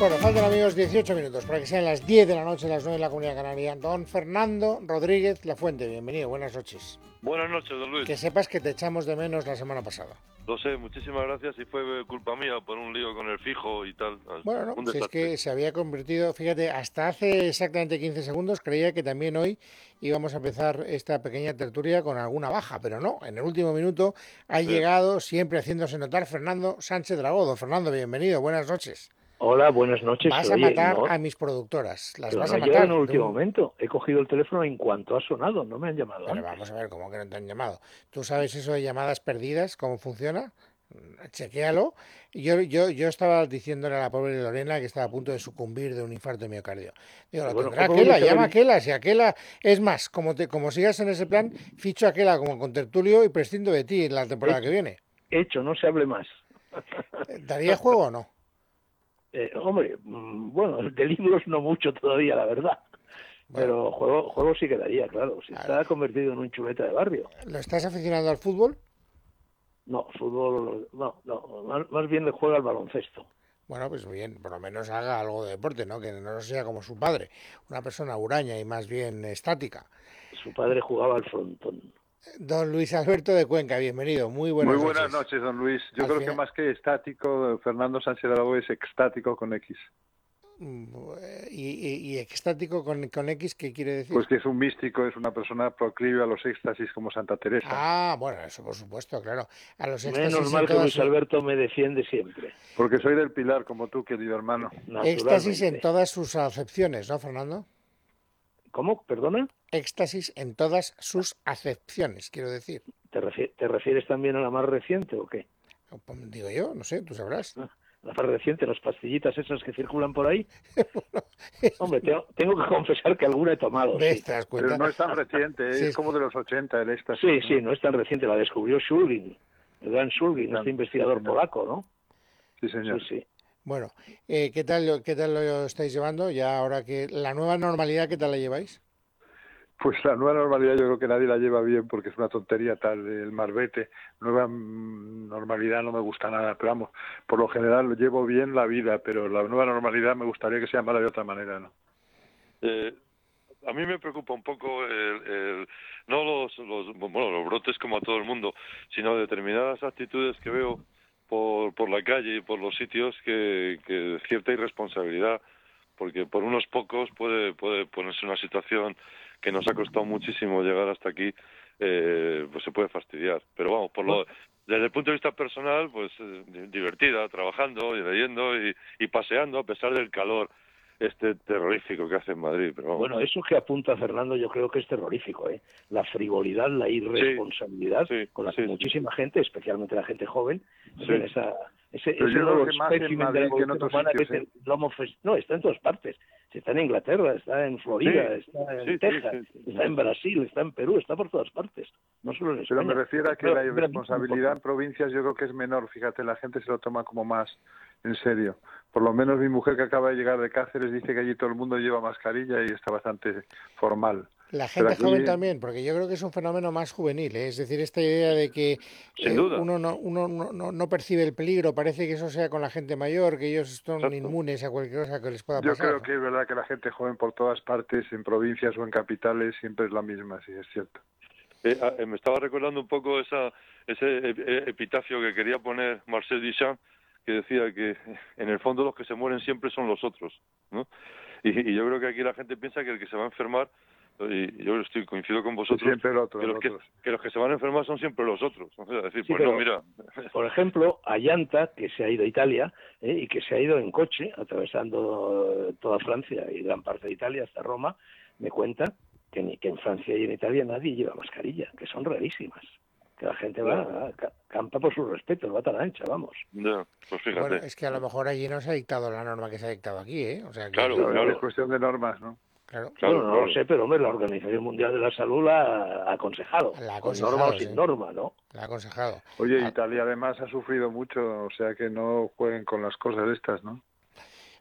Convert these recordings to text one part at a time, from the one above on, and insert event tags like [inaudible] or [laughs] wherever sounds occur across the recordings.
Bueno, faltan amigos 18 minutos para que sean las 10 de la noche, las 9 de la Comunidad Canaria. Don Fernando Rodríguez La Fuente, bienvenido, buenas noches. Buenas noches, don Luis. Que sepas que te echamos de menos la semana pasada. Lo sé, muchísimas gracias y fue culpa mía por un lío con el fijo y tal. Bueno, no, si es que se había convertido, fíjate, hasta hace exactamente 15 segundos creía que también hoy íbamos a empezar esta pequeña tertulia con alguna baja, pero no, en el último minuto ha llegado, siempre haciéndose notar, Fernando Sánchez Dragó. Don Fernando, bienvenido, buenas noches. Hola, buenas noches. Vas a Oye, matar no, a mis productoras, las vas no a matar. en el último momento. He cogido el teléfono en cuanto ha sonado, no me han llamado. Pero ¿eh? vamos a ver, ¿cómo que no te han llamado? ¿Tú sabes eso de llamadas perdidas? ¿Cómo funciona? Chequéalo. Yo, yo, yo estaba diciéndole a la pobre Lorena que estaba a punto de sucumbir de un infarto de miocardio. Digo, lo Bueno, tendrá ¿cómo Aquela, llama a? Aquela. Si Aquela, es más, como, te, como sigas en ese plan, ficho a Aquela como con tertulio y prescindo de ti en la temporada que viene. Hecho, no se hable más. ¿Daría juego o no? Eh, hombre, mm, bueno, [laughs] de libros no mucho todavía, la verdad. Pero juego, juego sí quedaría, claro. Si está convertido en un chuleta de barrio. ¿Lo estás aficionando al fútbol? No, fútbol, no, no, más, más bien le juega al baloncesto. Bueno, pues bien, por lo menos haga algo de deporte, ¿no? Que no sea como su padre, una persona huraña y más bien estática. Su padre jugaba al frontón. Don Luis Alberto de Cuenca, bienvenido. Muy buenas Muy buenas noches. noches, don Luis. Yo Al creo final- que más que estático, Fernando Sánchez Aragó es extático con X. Mm, ¿Y, y- y extático con, con X qué quiere decir? Pues que es un místico, es una persona proclive a los éxtasis como Santa Teresa. Ah, bueno, eso por supuesto, claro. A los éxtasis Menos en mal que Luis su- Alberto me defiende siempre. Porque soy del Pilar, como tú, querido hermano. éxtasis en todas sus acepciones, ¿no, Fernando? ¿Cómo? ¿Perdona? Éxtasis en todas sus acepciones, quiero decir. ¿Te, refi- te refieres también a la más reciente o qué? Pues, Digo yo, no sé, tú sabrás. La más reciente, las pastillitas esas que circulan por ahí. [laughs] Hombre, tengo, tengo que confesar que alguna he tomado. ¿Ves? Sí, ¿Te das Pero no es tan reciente, ¿eh? Sí, es como de los 80 el éxtasis. sí, ¿no? sí, no es tan reciente. La descubrió Shulgin, el gran Shulgin, Claro, este investigador polaco, ¿no? Sí, señor. Sí, sí. Bueno, eh, ¿qué tal, lo- ¿qué tal lo estáis llevando? Ya ahora que la nueva normalidad, ¿qué tal la lleváis? Pues la nueva normalidad yo creo que nadie la lleva bien porque es una tontería tal el marbete. Nueva mm, normalidad no me gusta nada, pero vamos, por lo general lo llevo bien la vida, pero la nueva normalidad me gustaría que se llamara de otra manera, ¿no? Eh, a mí me preocupa un poco el, el- no los, los bueno los brotes como a todo el mundo, sino determinadas actitudes que veo por, por la calle y por los sitios que, que cierta irresponsabilidad, porque por unos pocos puede puede ponerse una situación que nos ha costado muchísimo llegar hasta aquí, eh, pues se puede fastidiar. Pero vamos, por lo, desde el punto de vista personal, pues eh, di- divertida, trabajando y leyendo y, y paseando a pesar del calor este terrorífico que hace en Madrid. Pero vamos. Bueno, eso que apunta Fernando yo creo que es terrorífico, ¿eh? La frivolidad, la irresponsabilidad Sí, con la sí, que sí. muchísima gente, especialmente la gente joven, Sí. tiene esa, ese, Pero ese yo creo nuevo que más en espécimen de Madrid la que en otros humana que es sitios, el Homo fes- No, está en todas partes. Está en Inglaterra, está en Florida, Sí, está en Texas, sí, sí. está en Brasil, está en Perú, está por todas partes. No solo en Pero España. me refiero a que Pero- la pero- irresponsabilidad en provincias yo creo que es menor, fíjate, la gente se lo toma como más en serio. Por lo menos mi mujer que acaba de llegar de Cáceres dice que allí todo el mundo lleva mascarilla y está bastante formal. La gente aquí- joven también, porque yo creo que es un fenómeno más juvenil, ¿eh? es decir, esta idea de que eh, uno, no, uno no, no- no percibe el peligro, parece que eso sea con la gente mayor, que ellos son Exacto. inmunes a cualquier cosa que les pueda Yo pasar. creo que es verdad que la gente joven por todas partes, en provincias o en capitales, siempre es la misma, sí, es cierto. Eh, ah, eh, me estaba recordando un poco esa, ese ep- eh, epitafio que quería poner Marcel Duchamp, que decía que en el fondo los que se mueren siempre son los otros, ¿no? Y, y yo creo que aquí la gente piensa que el que se va a enfermar, y yo estoy coincido con vosotros, Siempre el otro, que, el los que, otro. que los que se van a enfermar son siempre los otros. O sea, decir, Sí, pues no, pero- mira, Por ejemplo, Ayanta, que se ha ido a Italia ¿eh? y que se ha ido en coche, atravesando toda Francia y gran parte de Italia hasta Roma, me cuenta que, ni, que en Francia y en Italia nadie lleva mascarilla, que son rarísimas. Que la gente va, ca- campa por sus respetos, va tan ancha, vamos. ya, pues fíjate. Bueno, es que a lo mejor allí no se ha dictado la norma que se ha dictado aquí, ¿eh? O sea, que- Claro, Claro, claro. Es cuestión de normas, ¿no? claro. Claro, bueno, no claro. lo sé, pero hombre, la Organización Mundial de la Salud la ha aconsejado. La ha con aconsejado, norma o sin norma, ¿no? La ha aconsejado. Oye, Ah. Italia además ha sufrido mucho, o sea que no jueguen con las cosas estas, ¿no?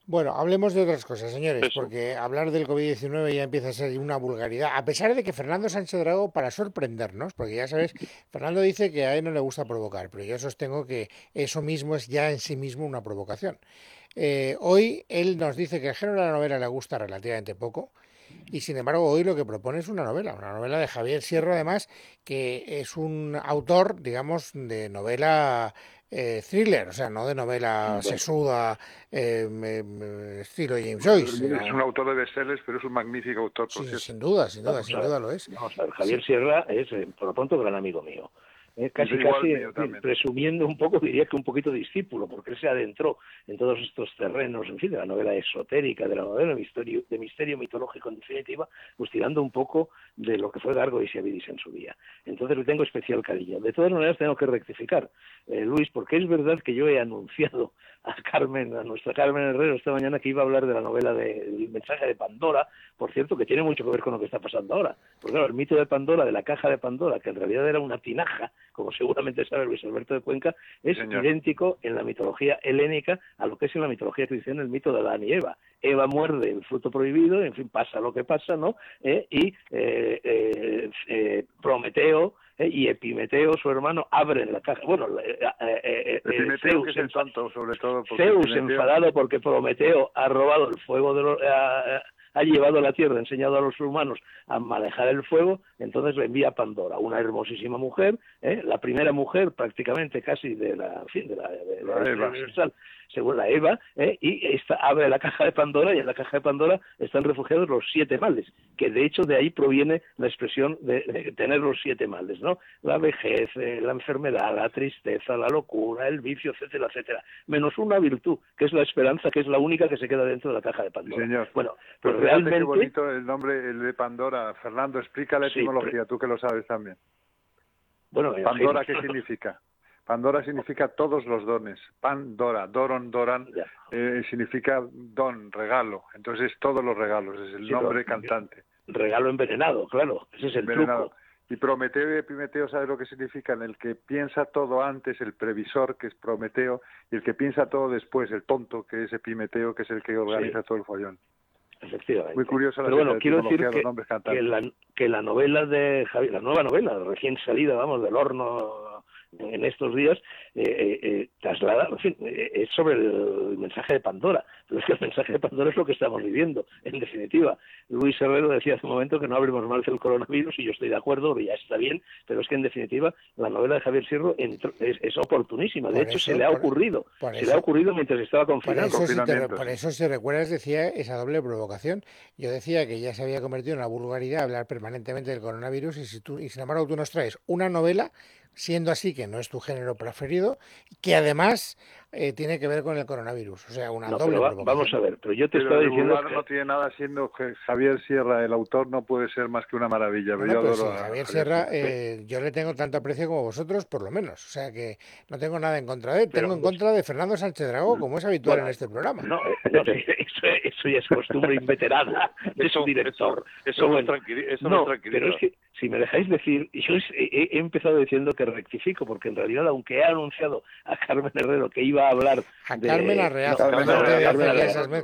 Bueno, hablemos de otras cosas, señores, Eso. porque hablar del COVID-19 ya empieza a ser una vulgaridad, a pesar de que Fernando Sánchez Drago, para sorprendernos, porque ya sabes, [laughs] Fernando dice que a él no le gusta provocar, pero yo sostengo que eso mismo es ya en sí mismo una provocación. Eh, hoy él nos dice que el género de la novela le gusta relativamente poco. Y sin embargo, hoy lo que propone es una novela, una novela de Javier Sierra, además, que es un autor, digamos, de novela eh, thriller, o sea, no de novela sesuda, eh, estilo James Joyce. Es un autor de bestsellers, pero es un magnífico autor, por sí, Sin duda, sin duda, sin duda lo es. Javier Sierra es, eh, por lo pronto, gran amigo mío. Eh, casi, casi presumiendo un poco, diría que un poquito discípulo, porque él se adentró en todos estos terrenos, en fin, de la novela esotérica, de la novela de misterio, de misterio mitológico en definitiva, pues tirando un poco de lo que fue Gargo y Siabidis en su día. Entonces le tengo especial cariño. De todas maneras tengo que rectificar, eh, Luis, porque es verdad que yo he anunciado a Carmen, a nuestra Carmen Herrero esta mañana que iba a hablar de la novela del mensaje de Pandora, por cierto, que tiene mucho que ver con lo que está pasando ahora. Porque claro, el mito de Pandora, de la caja de Pandora, que en realidad era una tinaja, como seguramente sabe Luis Alberto de Cuenca, es idéntico en la mitología helénica a lo que es en la mitología cristiana el mito de Adán y Eva. Eva muerde el fruto prohibido, en fin, pasa lo que pasa, ¿no? Eh, y eh, eh, Prometeo y Epimeteo, su hermano, abren la caja. Bueno, Epimeteo, que es el santo, sobre todo. Zeus, enfadado porque Prometeo ha robado el fuego de los ha llevado a la tierra, ha enseñado a los humanos a manejar el fuego, entonces le envía a Pandora, una hermosísima mujer, ¿eh? la primera mujer prácticamente casi de la, fin, de la, de universal, según la Eva, ¿eh? y esta, abre la caja de Pandora y en la caja de Pandora están refugiados los siete males, que de hecho de ahí proviene la expresión de, tener los siete males, ¿no? La vejez, eh, la enfermedad, la tristeza, la locura, el vicio, etcétera, etcétera, menos una virtud, que es la esperanza, que es la única que se queda dentro de la caja de Pandora. señor. Bueno, pues realmente... Qué bonito el nombre el de Pandora. Fernando, explica la etimología, tú que lo sabes también. Bueno, Pandora, ¿qué significa? Pandora significa todos los dones. Pandora, Doron, Doran, eh, significa don, regalo. Entonces es todos los regalos, es el nombre cantante. Regalo envenenado, claro, ese es el truco. Y Prometeo y Epimeteo, ¿sabes lo que significan? El que piensa todo antes, el previsor, que es Prometeo, y el que piensa todo después, el tonto, que es Epimeteo, que es el que organiza todo el follón. Efectivamente. Muy curioso la Pero bueno, quiero decir que, que, la, que la novela de Javier, la nueva novela, recién salida, vamos, del horno en estos días eh, eh, eh traslada, en fin, eh, es sobre el, mensaje de Pandora, pero es que el mensaje de Pandora es lo que estamos viviendo, en definitiva. Luis Herrero decía hace un momento que no abrimos mal del coronavirus y yo estoy de acuerdo, ya está bien, pero es que en definitiva la novela de Javier Sierro es, oportunísima, de hecho se le ha ocurrido, se le ha ocurrido mientras estaba confinado. Por eso, por eso si recuerdas decía esa doble provocación, yo decía que ya se había convertido en una vulgaridad hablar permanentemente del coronavirus y, si tú, y sin embargo tú nos traes una novela siendo así que no es tu género preferido, que además eh, tiene que ver con el coronavirus, o sea, una doble Vamos a ver, pero yo te estoy diciendo que... no tiene nada siendo que Javier Sierra, el autor, no puede ser más que una maravilla. Pues Javier, Sierra, eh, yo le tengo tanto aprecio como vosotros, por lo menos, o sea que no tengo nada en contra de él, tengo en contra de Fernando Sánchez Dragó, como es habitual en este programa. No, eh, eso, ya es costumbre inveterada de su director. Eso, eso, no, Pero es que, si me dejáis decir, yo he, empezado diciendo que rectifico, porque en realidad, aunque he anunciado a Carmen Herrero que iba a hablar a Carmen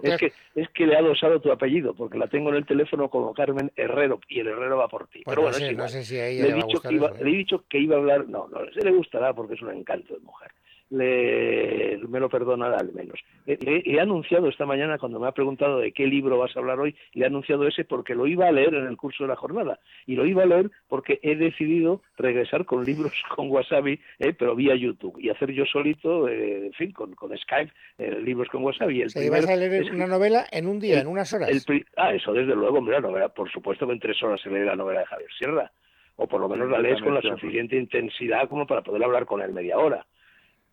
es, que, es que le ha dosado tu apellido, porque la tengo en el teléfono como Carmen Herrero, y el Herrero va por ti. Pero bueno, no sé si a ella le, he dicho que iba, le he ¿eh? dicho que iba a hablar, no, no, se le gustará porque es un encanto de mujer le, me lo perdonará al menos. Le, he anunciado esta mañana, cuando me ha preguntado de qué libro vas a hablar hoy, le he anunciado ese porque lo iba a leer en el curso de la jornada. Y lo iba a leer porque he decidido regresar con libros [laughs] con Wasabi, eh, pero vía YouTube, y hacer yo solito, eh, en fin, con, con Skype, eh, libros con Wasabi. El ¿Se a leer una novela en un día, en unas horas? ah, eso desde luego, hombre, la novela, por supuesto que en tres horas se lee la novela de Javier Sierra o por lo menos la lees con la suficiente intensidad como para poder hablar con él media hora.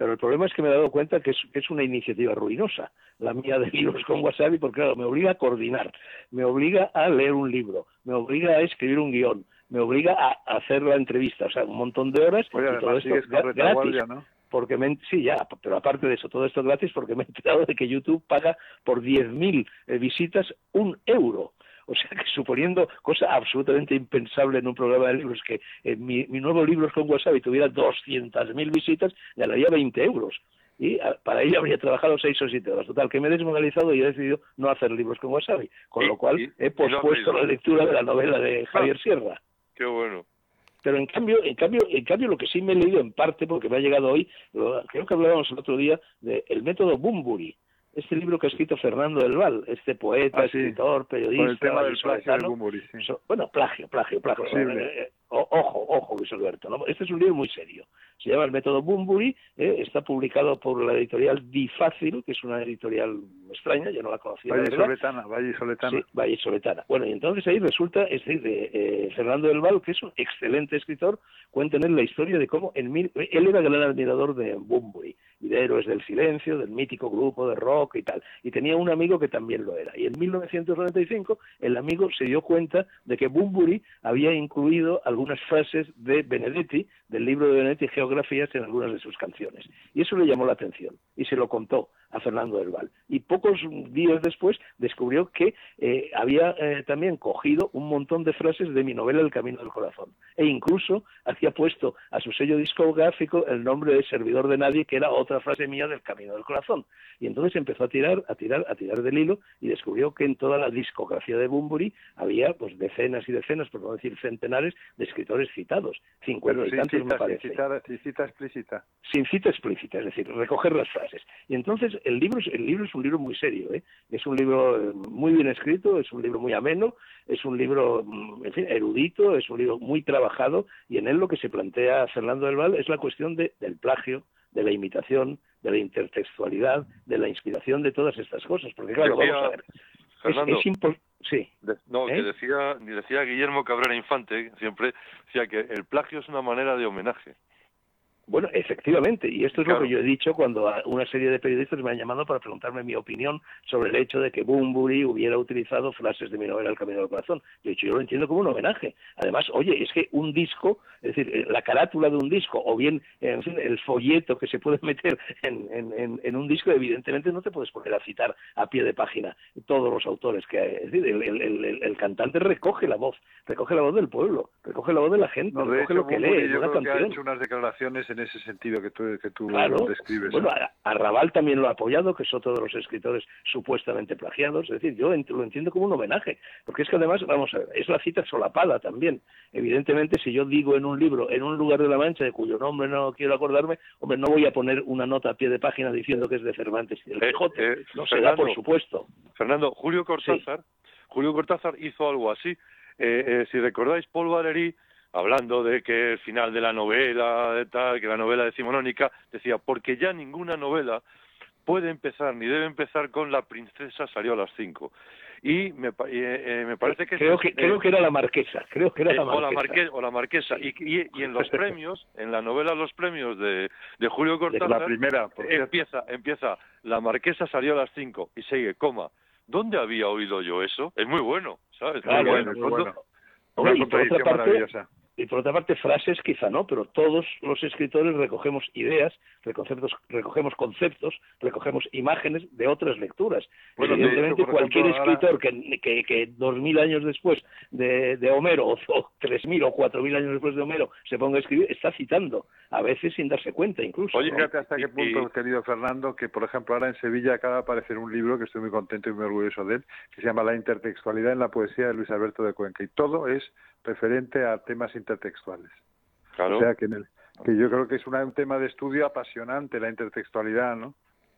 Pero el problema es que me he dado cuenta que es, una iniciativa ruinosa, la mía de libros con Wasabi, porque claro, me obliga a coordinar, me obliga a leer un libro, me obliga a escribir un guion, me obliga a hacer la entrevista, o sea, un montón de horas y todo esto gratis. ¿no? Porque me, sí, ya, pero aparte de eso, todo esto gratis porque me he enterado de que YouTube paga por 10.000 eh, visitas un euro. O sea que suponiendo cosa absolutamente impensable en un programa de libros, que mi, nuevo libro con WhatsApp tuviera 200.000 visitas, ganaría 20 euros y ah, para ello habría trabajado seis o siete horas. Total, que me he desmoralizado y he decidido no hacer libros con Wasabi, con lo cual he pospuesto la lectura de la novela de Javier Sierra. Qué bueno. Pero en cambio, en cambio, en cambio lo que sí me he leído en parte, porque me ha llegado hoy, creo que hablábamos el otro día del método Bumburi, este libro que ha escrito Fernando del Val, este poeta, Ah, sí. escritor, periodista, Con el tema del plagio de vallisoletano. Bumburi, sí. So- bueno, plagio, plagio, plagio. Posible. O- ojo, ojo, Luis Alberto. ¿no? Este es un libro muy serio. Se llama El método Bumburi, eh, está publicado por la editorial Difácil, que es una editorial extraña, yo no la conocía. Valle. Soletana, Valle Soletana. Sí, Valle Soletana. Bueno, y entonces ahí resulta, es decir, de, eh, Fernando del Val, que es un excelente escritor, cuenta en él la historia de cómo en mil- él era gran admirador de Bunbury y de Héroes del Silencio, del mítico grupo de rock y tal. Y tenía un amigo que también lo era. Y en 1995 el amigo se dio cuenta de que Bunbury había incluido algunas frases de Benedetti, del libro de Benedetti, Geografías, en algunas de sus canciones. Y eso le llamó la atención y se lo contó a Fernando del Val. Y pocos días después descubrió que eh, había eh, también cogido un montón de frases de mi novela El Camino del Corazón. E incluso había puesto a su sello discográfico el nombre de Servidor de Nadie, que era otra frase mía del Camino del Corazón. Y entonces empezó a tirar, a tirar, a tirar del hilo y descubrió que en toda la discografía de Bunbury había pues decenas y decenas, por no decir centenares, de escritores citados. Cincuenta y sin me sin parece cita, sin cita explícita. sin cita explícita, es decir, recoger las frases. Y entonces el libro, es- el libro es un libro muy serio, ¿eh? es un libro eh, muy bien escrito, es un libro muy ameno, es un libro, mm, en fin, erudito, es un libro muy trabajado y en él lo que se plantea Fernando del Val es la cuestión de, del plagio, de la imitación, de la intertextualidad, de la inspiración de todas estas cosas. Porque claro, vamos a ver, es, Fernando, es impo- sí, de- no, ¿Eh? que decía, decía Guillermo Cabrera Infante, siempre decía que el plagio es una manera de homenaje. Bueno, efectivamente, y esto es Claro. lo que yo he dicho cuando una serie de periodistas me han llamado para preguntarme mi opinión sobre el hecho de que Bunbury hubiera utilizado frases de mi novela El Camino del Corazón. Yo he dicho, yo lo entiendo como un homenaje. Además, oye, es que un disco, es decir, eh, la carátula de un disco, o bien, en fin, el folleto que se puede [laughs] meter en, en- en- en un disco, evidentemente no te puedes poner a citar a pie de página todos los autores que hay. Es decir, el, el- el- el cantante recoge la voz, recoge la voz del pueblo, recoge la voz de la gente, No, de recoge hecho, lo que lee, yo una creo que ha canción. hecho unas declaraciones en ese sentido que tú, que tú Claro. describes. Bueno, ¿eh? a- Arrabal también lo ha apoyado, que es otro de los escritores supuestamente plagiados. Es decir, yo ent- lo entiendo como un homenaje, porque es que además, vamos a ver, es la cita solapada también. Evidentemente, si yo digo en un libro, en un lugar de la Mancha, de cuyo nombre no quiero acordarme, hombre, no voy a poner una nota a pie de página diciendo que es de Cervantes y del Eh, Quijote. eh, no se da, por supuesto. Fernando, Julio Cortázar, Julio Cortázar hizo algo así. Eh, eh, si recordáis, Paul Valéry, hablando de que el final de la novela, de tal, que la novela decimonónica, decía, porque ya ninguna novela puede empezar ni debe empezar con la princesa salió a las cinco. Y me, eh, eh, me parece que... creo que eh, creo que era la marquesa, creo que era eh, la o, la marquesa. marque- o la marquesa. Y, y- y en los premios, [laughs] en la novela Los Premios de, de Julio la Cortázar, primera, por cierto. empieza, empieza, la marquesa salió a las cinco y sigue, coma. ¿Dónde había oído yo eso? Es muy bueno, ¿sabes? Claro, Muy bueno, muy bueno. Una por otra parte, maravillosa. Y por otra parte, frases quizá no, pero todos los escritores recogemos ideas, recogemos, recogemos conceptos, recogemos imágenes de otras lecturas. Bueno, Evidentemente, hecho, cualquier ejemplo, ahora- escritor que, que, que dos mil años después de, de Homero, o, o tres mil o cuatro mil años después de Homero, se ponga a escribir, está citando, a veces sin darse cuenta incluso. Oye, ¿no? Fíjate hasta qué punto, y- querido Fernando, que por ejemplo ahora en Sevilla acaba de aparecer un libro que estoy muy contento y muy orgulloso de él, que se llama La intertextualidad en la poesía de Luis Alberto de Cuenca. Y todo es referente a temas intertextuales. claro. O sea, que, en el- que yo creo que es una- un tema de estudio apasionante, la intertextualidad, ¿no?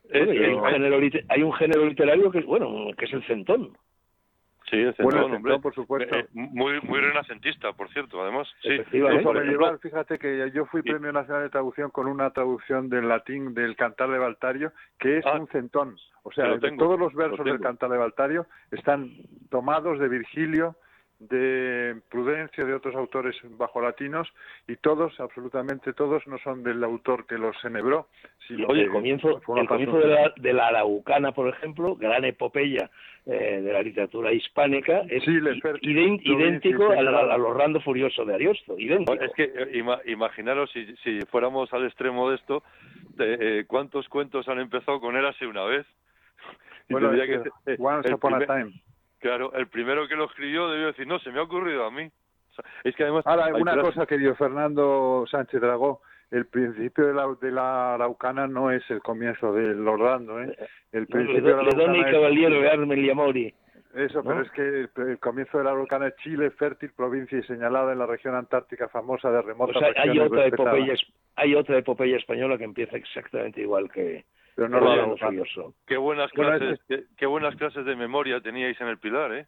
Bueno, y hay, un género, hay un género literario que es, bueno, que es el centón. Sí, Bueno, el centón, por supuesto. Eh, muy, muy renacentista, por cierto, además. Sí. Eso me lleva, fíjate que yo fui Sí. Premio Nacional de Traducción con una traducción del latín del Cantar de Baltario, que es Ah, un centón. O sea, lo de tengo, todos los lo versos del. Cantar de Baltario están tomados de Virgilio, de Prudencio, de otros autores bajo latinos, y todos, absolutamente todos, no son del autor que los enhebró, sino Oye, el comienzo, el comienzo de, la, de la Araucana, por ejemplo, gran epopeya eh, de la literatura hispánica, es idén- idéntico al, integral. al, al Orlando Furioso de Ariosto, idéntico. Es que eh, ima- imaginaros si, si fuéramos al extremo de esto, de, eh, cuántos cuentos han empezado con Érase una vez. [laughs] Y Bueno, es que eh, Once Upon a Time. Claro, el primero que lo escribió debió decir, no, se me ha ocurrido a mí. O sea, es que además... Ahora, hay una cosa, querido Fernando Sánchez Dragó, el principio de la, de la Araucana no es el comienzo del Orlando, ¿eh? El principio de la Araucana es- cavaliere de Armel y Amori. Eso, pero es que el, el comienzo de la Araucana es Chile, fértil provincia y señalada en la región antártica famosa de O remotas sea, otra epopeya, hay otra epopeya española que empieza exactamente igual que, pero no Pero la ya no Labucana. soy oso. Qué buenas Bueno, clases, qué, qué buenas clases de memoria teníais en el Pilar, ¿eh?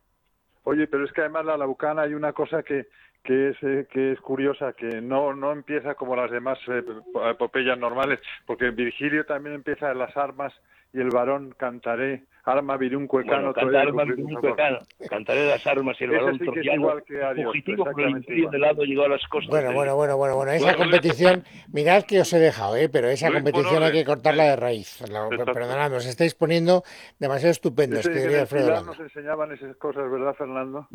Oye, pero es que además la Labucana hay una cosa que que es eh, que es curiosa, que no no empieza como las demás eh, epopeyas normales, porque Virgilio también empieza en las armas y el varón cantaré, arma virunque Bueno, cano, canta armas virunque cano. Cantaré las armas y el balón sí Fugitivo por el exactamente imperio igual. del lado llegó a las costas. Bueno, de- bueno, bueno, bueno, bueno. Esa Bueno, competición, mirad que os he dejado, ¿eh? pero esa competición hay que cortarla de raíz. Perdonad, os estáis poniendo demasiado estupendos, que diría el Alfredo nos enseñaban esas cosas, ¿verdad, Fernando?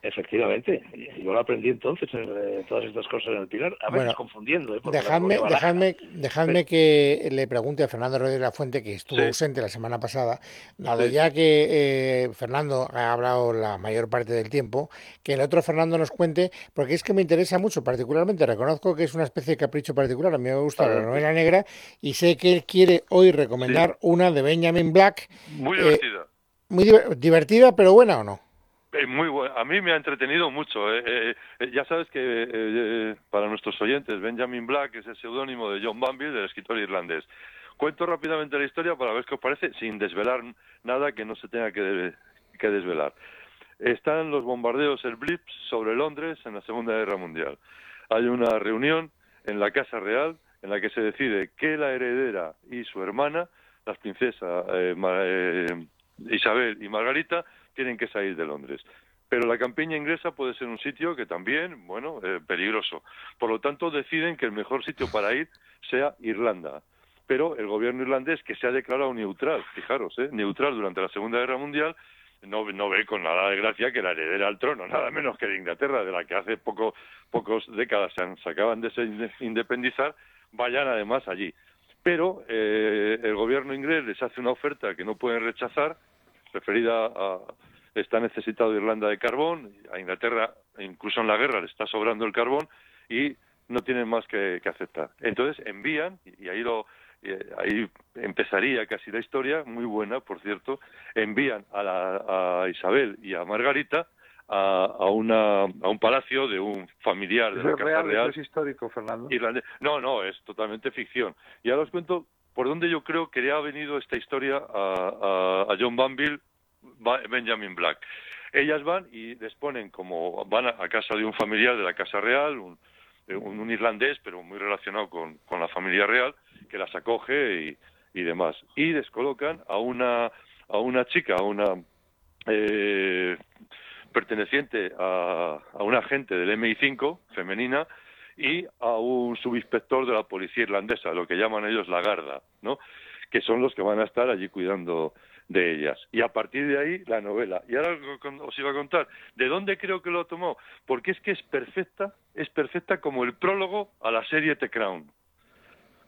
Efectivamente, yo lo aprendí entonces, eh, todas estas cosas en el Pilar, a veces Bueno, confundiendo. ¿eh? Dejadme, dejadme, dejadme que le pregunte a Fernando Rodríguez La Fuente, que estuvo Sí. ausente la semana pasada, dado Sí. ya que eh, Fernando ha hablado la mayor parte del tiempo, que el otro Fernando nos cuente, porque es que me interesa mucho, particularmente, reconozco que es una especie de capricho particular, a mí me gusta la novela negra, y sé que él quiere hoy recomendar una de Benjamin Black, Muy Eh, divertida. muy diver- divertida, pero buena o no. Muy buena. A mí me ha entretenido mucho. eh, eh, eh, ya sabes que eh, eh, para nuestros oyentes, Benjamin Black es el seudónimo de John Banville, del escritor irlandés. Cuento rápidamente la historia para ver qué os parece, sin desvelar nada que no se tenga que, desvelar. Están los bombardeos, el Blitz, sobre Londres en la Segunda Guerra Mundial. Hay una reunión en la Casa Real en la que se decide que la heredera y su hermana, las princesas eh, Isabel y Margarita, tienen que salir de Londres. Pero la campiña inglesa puede ser un sitio que también, bueno, eh, peligroso. Por lo tanto, deciden que el mejor sitio para ir sea Irlanda. Pero el gobierno irlandés, que se ha declarado neutral, fijaros, ¿eh? neutral durante la Segunda Guerra Mundial, no, no ve con nada de gracia que la heredera al trono, nada menos que de Inglaterra, de la que hace poco, pocos décadas se, han- se acaban de independizar, vayan además allí. Pero eh, el gobierno inglés les hace una oferta que no pueden rechazar, referida a está necesitado Irlanda de carbón, a Inglaterra incluso en la guerra le está sobrando el carbón y no tienen más que, que aceptar. Entonces envían y ahí lo eh, ahí empezaría casi la historia, muy buena, por cierto, envían a, la- a Isabel y a Margarita a, a, una, a un palacio de un familiar de ¿Eso la Casa real, es histórico, Fernando? irlandés. No, no, es totalmente ficción. Y ahora os cuento por dónde yo creo que le ha venido esta historia a, a- a John Banville, Ba- Benjamin Black. Ellas van y les ponen como van a, casa de un familiar de la Casa Real, un, eh, un, un irlandés, pero muy relacionado con, con la familia real, que las acoge y, demás. Y les colocan a una, a una chica, a una eh, perteneciente a, a un agente del MI5 femenina y a un subinspector de la policía irlandesa, lo que llaman ellos la Garda, ¿no? Que son los que van a estar allí cuidando de ellas. Y a partir de ahí, la novela. Y ahora os iba a contar de dónde creo que lo tomó, porque es que es perfecta, es perfecta como el prólogo a la serie The Crown.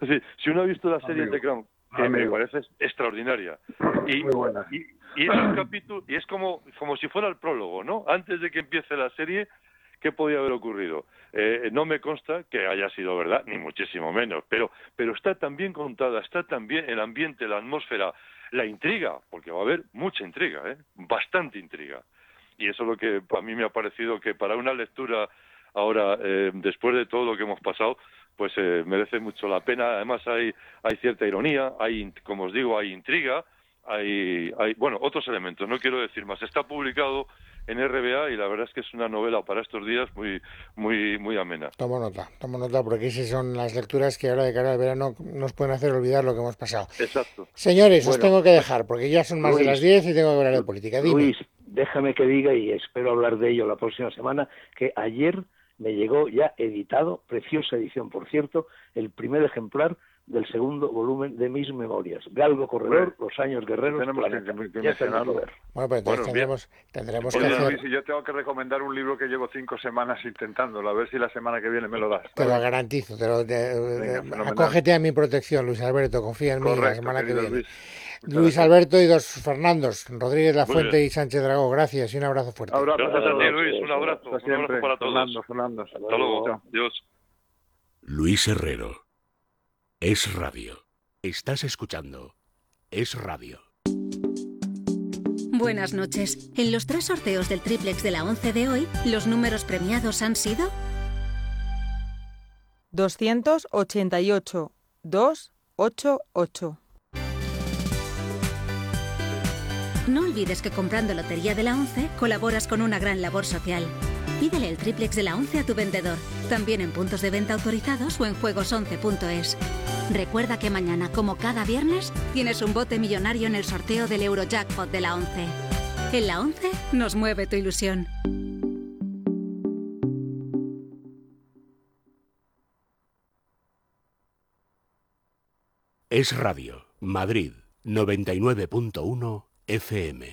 Es decir, si uno ha visto la serie Amigo. The Crown, que me parece extraordinaria, y, Muy buena. y, y es un capítulo, y es como, como si fuera el prólogo, ¿no? Antes de que empiece la serie, ¿qué podía haber ocurrido? Eh, no me consta que haya sido verdad, ni muchísimo menos, pero, pero está tan bien contada, está tan bien el ambiente, la atmósfera, la intriga, porque va a haber mucha intriga, ¿eh? bastante intriga. Y eso es lo que a mí me ha parecido que para una lectura ahora, eh, después de todo lo que hemos pasado, pues eh, merece mucho la pena. Además hay, hay cierta ironía, hay, como os digo, hay intriga, hay, hay, bueno, otros elementos, no quiero decir más. Está publicado en RBA y la verdad es que es una novela para estos días muy, muy, muy amena. Tomo nota, tomo nota, porque esas son las lecturas que ahora de cara al verano nos pueden hacer olvidar lo que hemos pasado. Exacto. Señores, os tengo que dejar, porque ya son más de las 10 y tengo que hablar de política. Dime. Luis, déjame que diga, y espero hablar de ello la próxima semana, que ayer me llegó ya editado, preciosa edición, por cierto, el primer ejemplar del segundo volumen de mis memorias. Galgo Corredor, Los Años Guerreros, Tenemos que- Planeta. que- que Ya mencionarlo. Bueno, pues entonces Bueno, tendremos, tendremos que Oye, hacer... Luis, y yo tengo que recomendar un libro que llevo cinco semanas intentándolo, a ver si la semana que viene me lo das. Te lo garantizo, te lo, te- Venga, fenomenal. acógete a mi protección, Luis Alberto, confía en mí la semana que viene. Luis. Alberto y dos Fernandos, Rodríguez La Fuente y Sánchez Dragó, gracias y un abrazo fuerte. Abrazo Gracias a ti. Luis. Un abrazo. Hasta Un siempre. abrazo para todos. Fernando, Fernando. Hasta luego. Adiós. Luis Herrero. Es radio. Estás escuchando. Es radio. Buenas noches. En los tres sorteos del triplex de la 11 de hoy, los números premiados han sido 288 288. No olvides que comprando Lotería de la 11 colaboras con una gran labor social. Pídele el triplex de la 11 a tu vendedor, también en puntos de venta autorizados o en juegos11.es. Recuerda que mañana, como cada viernes, tienes un bote millonario en el sorteo del Eurojackpot de la 11. En la 11 nos mueve tu ilusión. Es Radio, Madrid 99.1 FM.